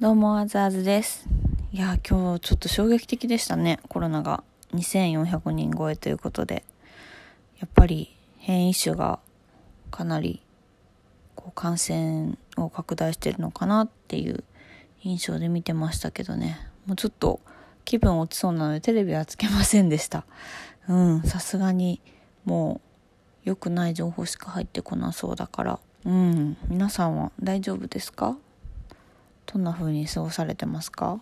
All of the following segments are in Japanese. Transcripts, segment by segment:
どうも、あずあずです。いや、今日ちょっと衝撃的でしたね。コロナが2400人超えということで。やっぱり変異種がかなりこう感染を拡大してるのかなっていう印象で見てましたけどね。もうちょっと気分落ちそうなのでテレビはつけませんでした。うん、さすがにもう良くない情報しか入ってこなそうだから。うん、皆さんは大丈夫ですか？どんな風に過ごされてますか？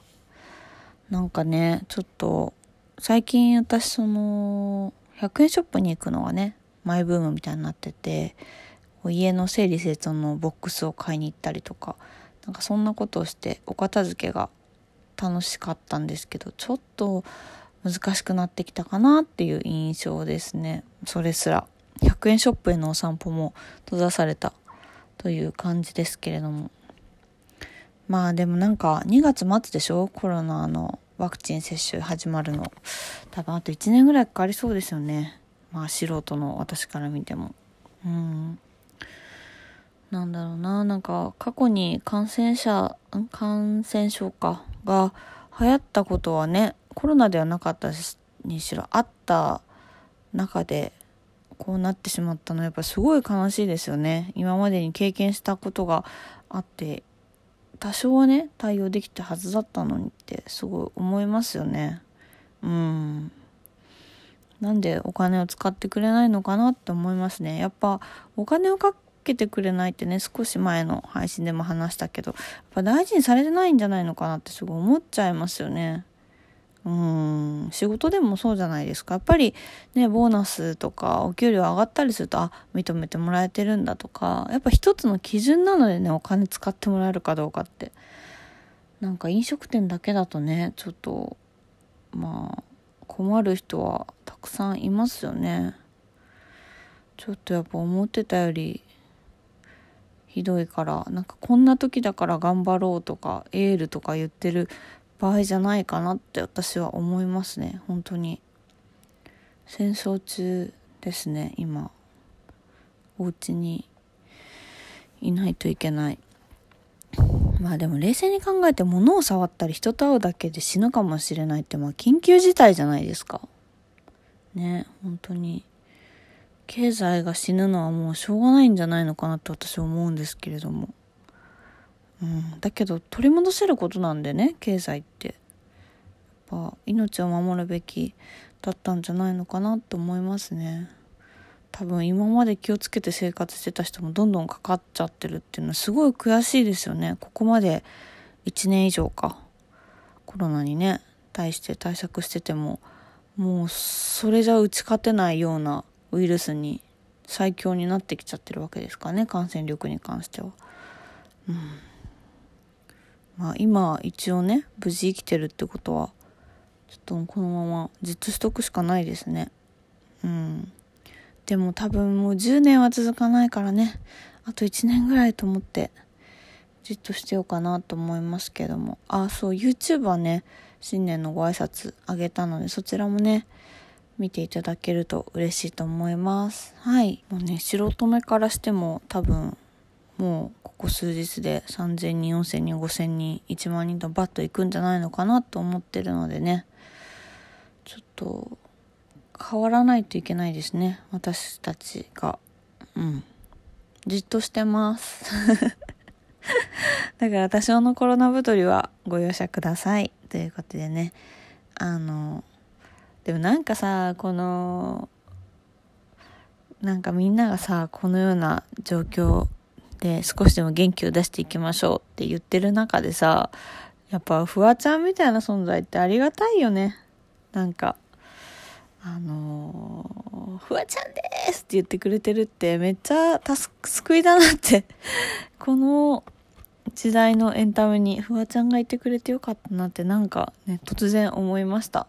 なんかね、ちょっと、最近私その、100円ショップに行くのがね、マイブームみたいになってて、家の整理整頓のボックスを買いに行ったりとか、なんかそんなことをしてお片付けが楽しかったんですけど、ちょっと難しくなってきたかなっていう印象ですね。それすら。100円ショップへのお散歩も閉ざされたという感じですけれども。まあでもなんか2月末でしょ？コロナのワクチン接種始まるの。多分あと1年ぐらいかかりそうですよね。まあ素人の私から見ても。うん。なんだろうな。なんか過去に感染者、感染症かが流行ったことはね、コロナではなかったにしろあった中でこうなってしまったのはやっぱすごい悲しいですよね。今までに経験したことがあって多少はね対応できたはずだったのにってすごい思いますよね。うん。なんでお金を使ってくれないのかなって思いますね。やっぱお金をかけてくれないってね少し前の配信でも話したけどやっぱ大事にされてないんじゃないのかなってすごい思っちゃいますよね。うん。仕事でもそうじゃないですか。やっぱりねボーナスとかお給料上がったりするとあ認めてもらえてるんだとかやっぱ一つの基準なのでねお金使ってもらえるかどうかって。なんか飲食店だけだとねちょっとまあ困る人はたくさんいますよね。ちょっとやっぱ思ってたよりひどいからなんかこんな時だから頑張ろうとかエールとか言ってる場合じゃないかなって私は思いますね。本当に。戦争中ですね今。お家にいないといけない。まあでも冷静に考えて物を触ったり人と会うだけで死ぬかもしれないってまあ緊急事態じゃないですか。ね本当に。経済が死ぬのはもうしょうがないんじゃないのかなって私は思うんですけれども。うん、だけど取り戻せることなんでね経済って。やっぱ命を守るべきだったんじゃないのかなって思いますね。多分今まで気をつけて生活してた人もどんどんかかっちゃってるっていうのはすごい悔しいですよね。ここまで1年以上か。コロナにね対して対策しててももうそれじゃ打ち勝てないようなウイルスに最強になってきちゃってるわけですかね感染力に関しては。うん。まあ今一応ね無事生きてるってことはちょっとこのままじっとしとくしかないですね。うん。でも多分もう10年は続かないからね。あと1年ぐらいと思ってじっとしてようかなと思いますけども。あそう YouTube はね新年のご挨拶あげたのでそちらもね見ていただけると嬉しいと思います。はい。もうね素人目からしても多分もうここ数日で3000人、4000人、5000人、1万人とバッと行くんじゃないのかなと思ってるのでね、ちょっと変わらないといけないですね、私たちが。うん。じっとしてます。だから多少のコロナ太りはご容赦ください。ということでね、あの、でもなんかさ、この、なんかみんながさ、このような状況で少しでも元気を出していきましょうって言ってる中でさやっぱフワちゃんみたいな存在ってありがたいよね。なんかあのー、フワちゃんですって言ってくれてるってめっちゃ救いだなって。この時代のエンタメにフワちゃんがいてくれてよかったなってなんかね突然思いました。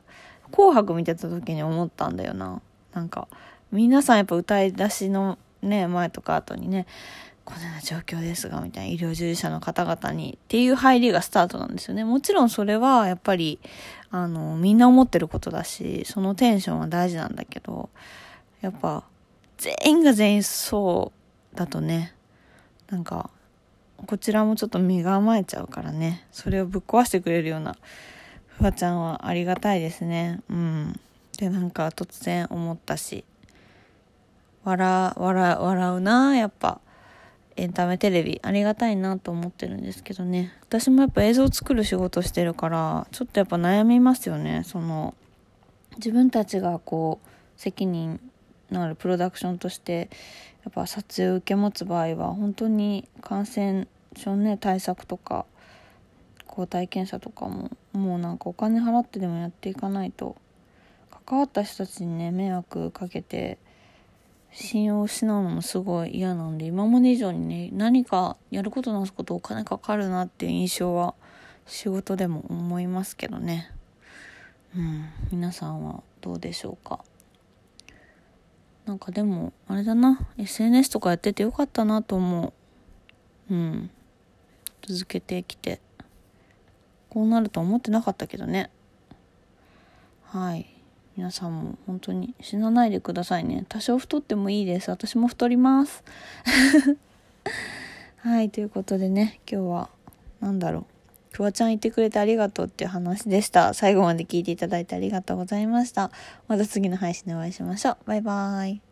紅白見てた時に思ったんだよな。なんか皆さんやっぱ歌い出しのね前とか後にねこのような状況ですが、みたいな医療従事者の方々にっていう入りがスタートなんですよね。もちろんそれはやっぱり、あの、みんな思ってることだし、そのテンションは大事なんだけど、やっぱ、全員が全員そうだとね、なんか、こちらもちょっと身が甘えちゃうからねそれをぶっ壊してくれるようなフワちゃんはありがたいですね。うん。でなんか突然思ったし笑笑笑うなやっぱ。エンタメテレビありがたいなと思ってるんですけどね。私もやっぱ映像作る仕事してるからちょっとやっぱ悩みますよね。その自分たちがこう責任のあるプロダクションとしてやっぱ撮影を受け持つ場合は本当に感染症ね対策とか抗体検査とかももうなんかお金払ってでもやっていかないと関わった人たちにね迷惑かけて信用を失うのもすごい嫌なんで今まで以上にね何かやることなすことお金かかるなっていう印象は仕事でも思いますけどね。うん皆さんはどうでしょうか？なんかでもあれだな SNS とかやっててよかったなと思う。うん。続けてきて。こうなると思ってなかったけどね。はい。皆さんも本当に死なないでくださいね。多少太ってもいいです。私も太ります。はいということでね今日は何だろう。フワちゃんいてくれてありがとうっていう話でした。最後まで聞いていただいてありがとうございました。また次の配信でお会いしましょう。バイバーイ。